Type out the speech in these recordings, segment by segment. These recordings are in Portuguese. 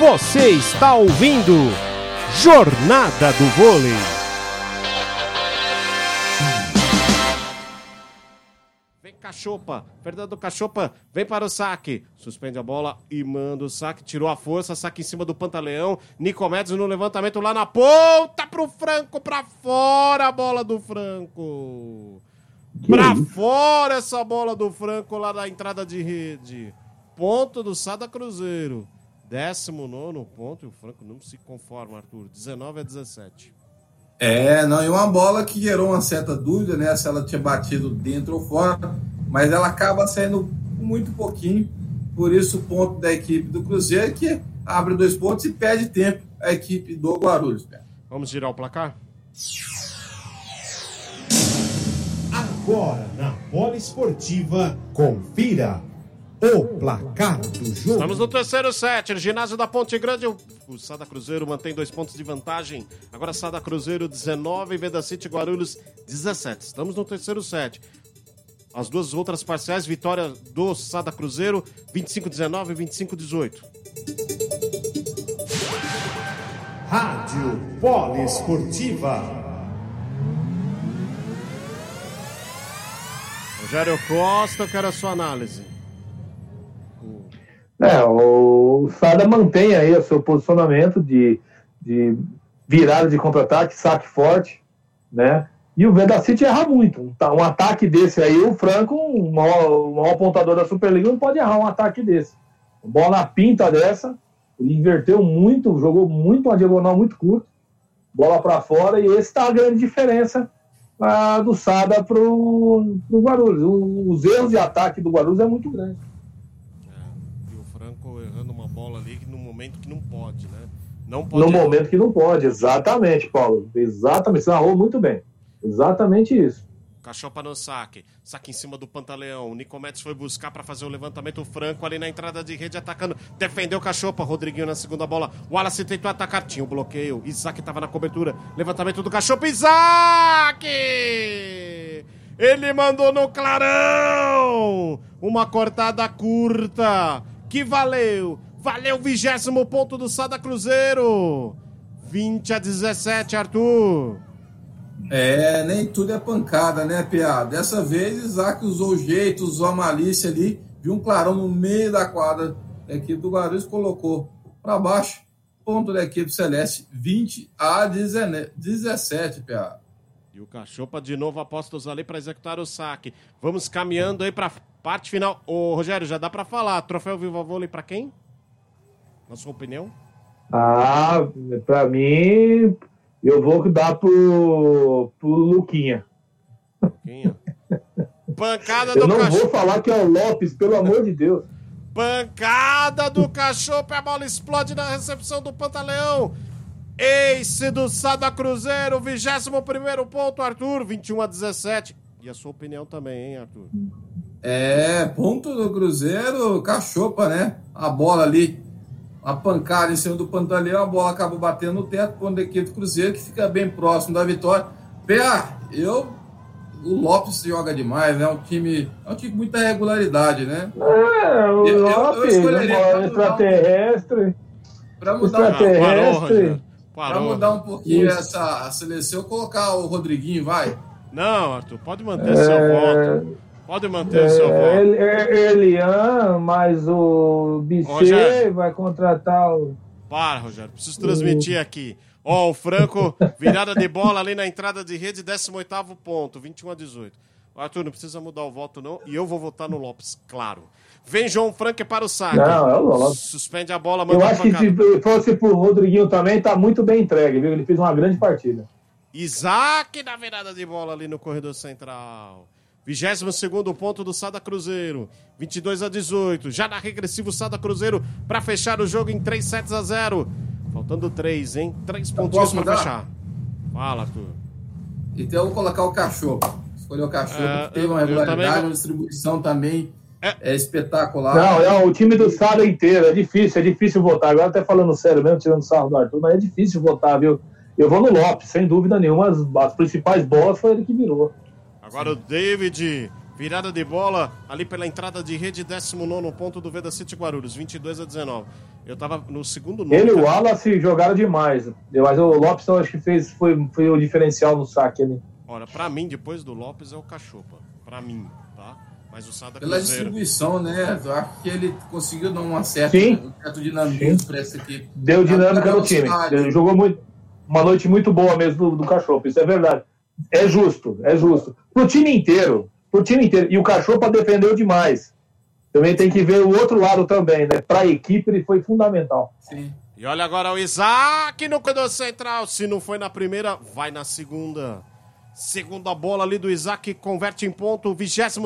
Você está ouvindo Jornada do Vôlei. Vem Cachopa, Fernando Cachopa, vem para o saque. Suspende a bola e manda o saque. Tirou a força, saque em cima do Pantaleão. Nicomedes no levantamento lá na ponta pro Franco, pra fora a bola do Franco. Pra fora essa bola do Franco lá na entrada de rede. Ponto do Sada Cruzeiro. 19 ponto e o Franco não se conforma, Arthur. 19 a 17. É, não, e uma bola que gerou uma certa dúvida, né? Se ela tinha batido dentro ou fora, mas ela acaba saindo muito pouquinho. Por isso, o ponto da equipe do Cruzeiro que abre dois pontos e perde tempo a equipe do Guarulhos. Vamos girar o placar? Agora, na bola esportiva, confira o placar do jogo. Estamos no terceiro set, ginásio da Ponte Grande. O Sada Cruzeiro mantém dois pontos de vantagem. Agora Sada Cruzeiro 19, Veda City Guarulhos 17. Estamos no terceiro set. As duas outras parciais, vitória do Sada Cruzeiro 25-19 e 25-18. Rádio Poliesportiva. Rogério Costa, eu quero a sua análise. É, o Sada mantém aí o seu posicionamento de, de virada de contra-ataque, saque forte, né? E o Veda City erra muito. Um, um ataque desse aí, o Franco, o maior, o maior apontador da Superliga, não pode errar um ataque desse. Bola pinta dessa, ele inverteu muito, jogou muito uma diagonal muito curta, bola para fora, e esse tá a grande diferença ah, do Sada pro, pro Guarulhos. O, os erros de ataque do Guarulhos é muito grande. Franco errando uma bola ali no momento que não pode, né? Não pode no errar. momento que não pode, exatamente, Paulo. Exatamente, você narrou muito bem. Exatamente isso. Cachopa no saque. Saque em cima do Pantaleão. O Nicomedes foi buscar para fazer o levantamento franco ali na entrada de rede, atacando. Defendeu o Cachopa. Rodriguinho na segunda bola. O Wallace tentou atacar. Tinha o bloqueio. Isaac estava na cobertura. Levantamento do Cachopa. Isaac! Ele mandou no clarão! Uma cortada curta. Que valeu! Valeu o vigésimo ponto do Sada Cruzeiro! 20 a 17, Arthur. É, nem tudo é pancada, né, Pia? Dessa vez, Isaac usou o jeito, usou a malícia ali, viu um clarão no meio da quadra da equipe do Guarulhos, colocou para baixo, ponto da equipe Celeste, 20 a 17, Pia. E o Cachopa de novo apostos ali para executar o saque. Vamos caminhando aí para parte final. Ô, Rogério, já dá para falar. Troféu Viva Vôlei para quem? Na sua opinião? Ah, para mim, eu vou dar pro, pro Luquinha. Luquinha. Pancada Eu do não Cachopa. vou falar que é o Lopes, pelo amor de Deus. Pancada do Cachopa. A bola explode na recepção do Pantaleão. Ace do Sada Cruzeiro. 21 ponto, Arthur. 21 a 17. E a sua opinião também, hein, Arthur? É, ponto do Cruzeiro, cachopa, né? A bola ali, a pancada em cima do Pantaleão, a bola acaba batendo no teto, ponto da equipe do Cruzeiro, que fica bem próximo da vitória. PA, eu. O Lopes joga demais, né? É um time. É um time com muita regularidade, né? É, o Eu- eu- eu Lopes, escolheria uma pra mudar um- extraterrestre. Pra mudar, Extraterrestre. Um pouquinho Isso. essa a seleção, colocar o Rodriguinho, vai. Não, Arthur, pode manter seu voto. Pode manter o seu voto. É, é, Elian, mas o. Bichê vai contratar o. Para, Rogério, preciso transmitir aqui. Ó, o Franco, virada de bola ali na entrada de rede, 18º ponto, 21 a 18. Arthur, não precisa mudar o voto não, e eu vou votar no Lopes, claro. Vem João Franco para o saque. Não, é o Lopes. Suspende a bola, Eu manda a acho que se fosse pro Rodriguinho também, tá muito bem entregue, viu? Ele fez uma grande partida. Isaac na virada de bola ali no corredor central. 22 ponto do Sada Cruzeiro. 22 a 18. Já na regressiva, o Sada Cruzeiro para fechar o jogo em 3 sets a 0. Faltando 3, hein? 3 pontinhos para fechar. Fala, Arthur. Então eu vou colocar o cachorro. Escolher o cachorro, É, que tem uma regularidade, também- uma distribuição também É. é, espetacular. Não, é o time do Sada inteiro. É difícil, é difícil votar. Agora até falando sério mesmo, tirando sarro do Arthur, mas é difícil votar, viu? Eu vou no Lopes, sem dúvida nenhuma. As, as principais bolas foi ele que virou. Agora o David Virada de bola ali pela entrada de rede, 19 ponto do Veda City Guarulhos, 22 a 19. Eu tava no segundo nome. Ele e o. Wallace jogaram demais. Mas o Lopes eu acho que fez, foi, foi o diferencial no saque ali. Olha, pra mim, depois do Lopes é o Cachopa. Pra mim, tá? Mas o Sada Pela Cruzeiro. distribuição, né? Eu acho que ele conseguiu dar uma certa, Sim. um certo dinamismo para essa equipe. Deu dinâmica Na no time. Ele jogou muito, uma noite muito boa mesmo do, do Cachorro, isso é verdade. É justo, é justo. Pro time inteiro, pro time inteiro. E o Cachorro defendeu demais. Também tem que ver o outro lado também, né? Pra equipe ele foi fundamental. Sim. E olha agora o Isaac no corredor central. Se não foi na primeira, vai na segunda. Segunda bola ali do Isaac, converte em ponto. 23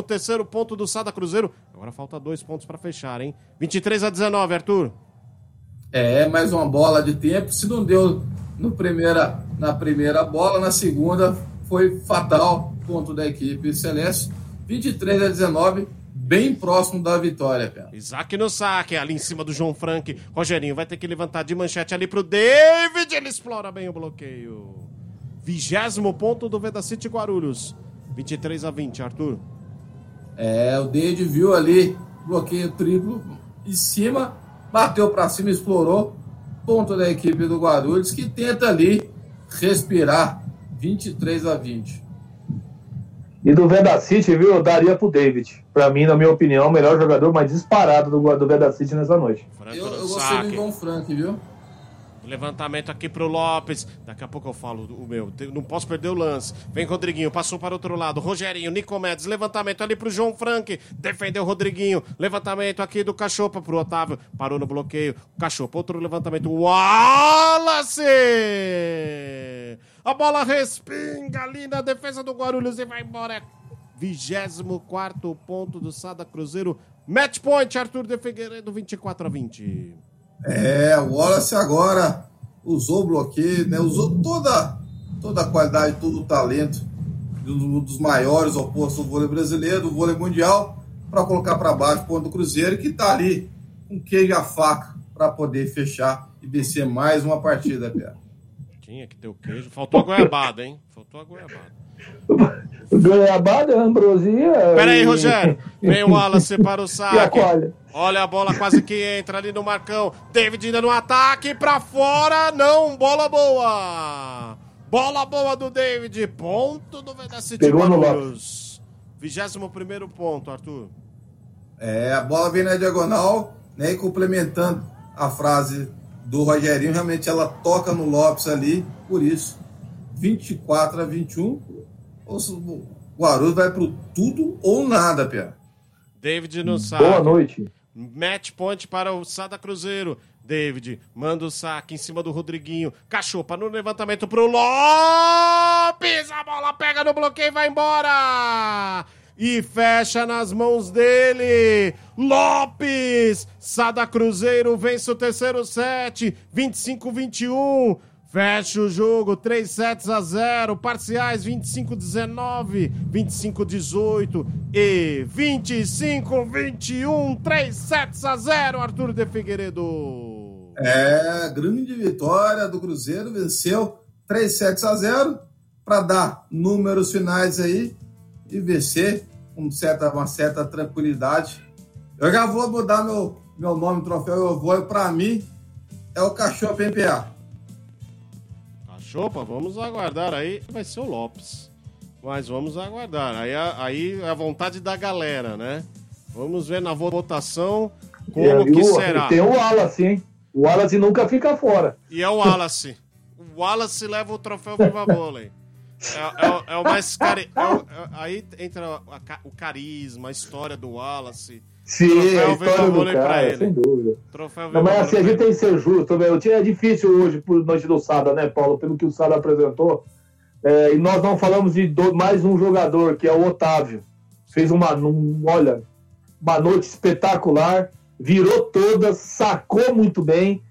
ponto do Sada Cruzeiro. Agora falta dois pontos pra fechar, hein? 23 a 19, Arthur. É, mais uma bola de tempo. Se não deu no primeira, na primeira bola, na segunda foi fatal. Ponto da equipe Celeste. 23 a 19, bem próximo da vitória, cara. Isaac no saque, ali em cima do João Frank. Rogerinho vai ter que levantar de manchete ali pro David. Ele explora bem o bloqueio. Vigésimo ponto do Veda City Guarulhos. 23 a 20, Arthur. É, o David viu ali, bloqueio triplo em cima, bateu para cima, explorou. Ponto da equipe do Guarulhos que tenta ali respirar 23 a 20. E do Veda City, viu? Eu daria pro David. Pra mim, na minha opinião, o melhor jogador mais disparado do, do Veda City nessa noite. Eu, eu gostei do. Ivan Frank, viu? Levantamento aqui pro Lopes. Daqui a pouco eu falo o meu. Não posso perder o lance. Vem Rodriguinho, passou para outro lado. Rogerinho, Nicomedes. Levantamento ali pro João Frank. Defendeu Rodriguinho. Levantamento aqui do Cachopa pro Otávio. Parou no bloqueio. Cachopa, outro levantamento. Wallace! A bola respinga ali na defesa do Guarulhos e vai embora. 24 ponto do Sada Cruzeiro. Match point, Arthur de Figueiredo, 24 a 20. É, o Wallace agora usou o bloqueio, né? Usou toda, toda a qualidade, todo o talento de um dos maiores opostos do vôlei brasileiro, do vôlei mundial, para colocar para baixo o ponto do Cruzeiro, que está ali com queijo a faca para poder fechar e vencer mais uma partida, Pé. Tinha que ter o queijo. Faltou a goiabada, hein? Faltou a goiabada. Goiabada, ambrosia. Pera aí, e- Rogério. Vem o Wallace para o saque. Olha a bola quase que entra ali no Marcão. David ainda no ataque pra fora. Não, bola boa. Bola boa do David. Ponto do Pegou no Guarulhos. 21 ponto, Arthur. É, a bola vem na diagonal, né? E complementando a frase do Rogerinho, realmente ela toca no Lopes ali, por isso, 24 a 21. O Guarulhos vai pro tudo ou nada, Pé. David no saque. Boa noite. Match point para o Sada Cruzeiro. David manda o saque em cima do Rodriguinho. Cachopa no levantamento pro Lopes. A bola pega no bloqueio e vai embora. E fecha nas mãos dele. Lopes. Sada Cruzeiro vence o terceiro set. 25-21. Fecha o jogo, 3 sets a 0, parciais 25-19, 25-18 e 25-21, 3 sets a 0, Arthur de Figueiredo. É, grande vitória do Cruzeiro, venceu 3 sets a 0 para dar números finais aí e vencer com certa, uma certa tranquilidade. Eu já vou mudar meu, meu nome, troféu eu vou, para mim é o Cachorro PMPA. Cachopa, vamos aguardar aí, vai ser o Lopes. Mas vamos aguardar, aí, a- aí é a vontade da galera, né? Vamos ver na votação como É, que o- será. Tem o Wallace, hein? O Wallace nunca fica fora. E é o Wallace. O Wallace leva o troféu Viva Vôlei. É, é o- é o mais cari... é é- aí entra o carisma, a história do Wallace. Sim, Troféu a história do cara, ele. sem dúvida. Troféu Não, mas assim, a gente tem que ser justo, meu. É difícil hoje, por noite do Sada, né, Paulo? Pelo que o Sada apresentou. É, e nós não falamos de do- mais um jogador, que é o Otávio. Fez uma, um, olha, uma noite espetacular, virou todas, sacou muito bem,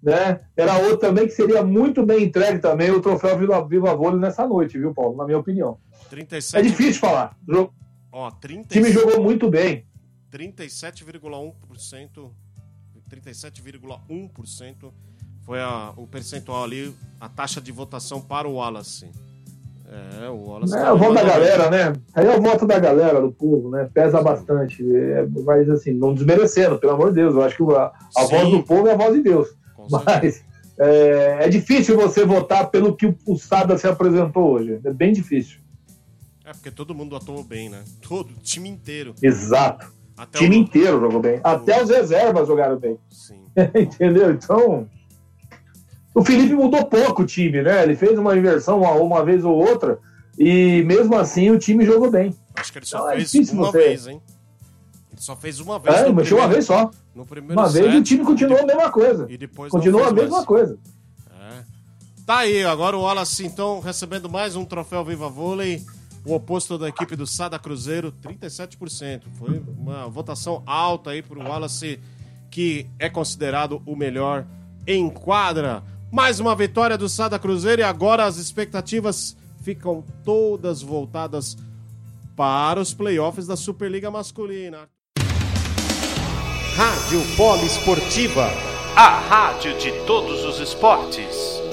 né? Era outro também que seria muito bem entregue também o troféu Viva, Viva Vôlei nessa noite, viu, Paulo? Na minha opinião. 37, É difícil falar. O jo- Ó, o 30, time jogou muito bem. 37,1%. 37,1% foi a, o percentual ali, a taxa de votação para o Wallace. É, o Wallace. É o voto da galera, né? Aí é o voto da galera, do povo, né? Pesa bastante. É, mas assim, não desmerecendo, pelo amor de Deus. Eu acho que a, a voz do povo é a voz de Deus. Mas é, é, difícil você votar pelo que o Sada se apresentou hoje. É bem difícil. É porque todo mundo atuou bem, né? Todo, o time inteiro. Exato. Até o time o... inteiro jogou bem. Até os reservas jogaram bem. Sim. Entendeu? Então. O Felipe mudou pouco o time, né? Ele fez uma inversão uma, uma vez ou outra. E mesmo assim o time jogou bem. Acho que ele só então, fez é uma você... vez, hein? Ele só fez uma vez. É, mexeu uma vez só. No primeiro uma set, vez e o time continuou a mesma coisa. E depois continuou a mesma mais. coisa. É. Tá aí, agora o Wallace então recebendo mais um troféu Viva Vôlei. O oposto da equipe do Sada Cruzeiro, 37%. Foi uma votação alta aí pro Wallace, que é considerado o melhor em quadra. Mais uma vitória do Sada Cruzeiro e agora as expectativas ficam todas voltadas para os playoffs da Superliga Masculina. Rádio Polo Esportiva, a rádio de todos os esportes.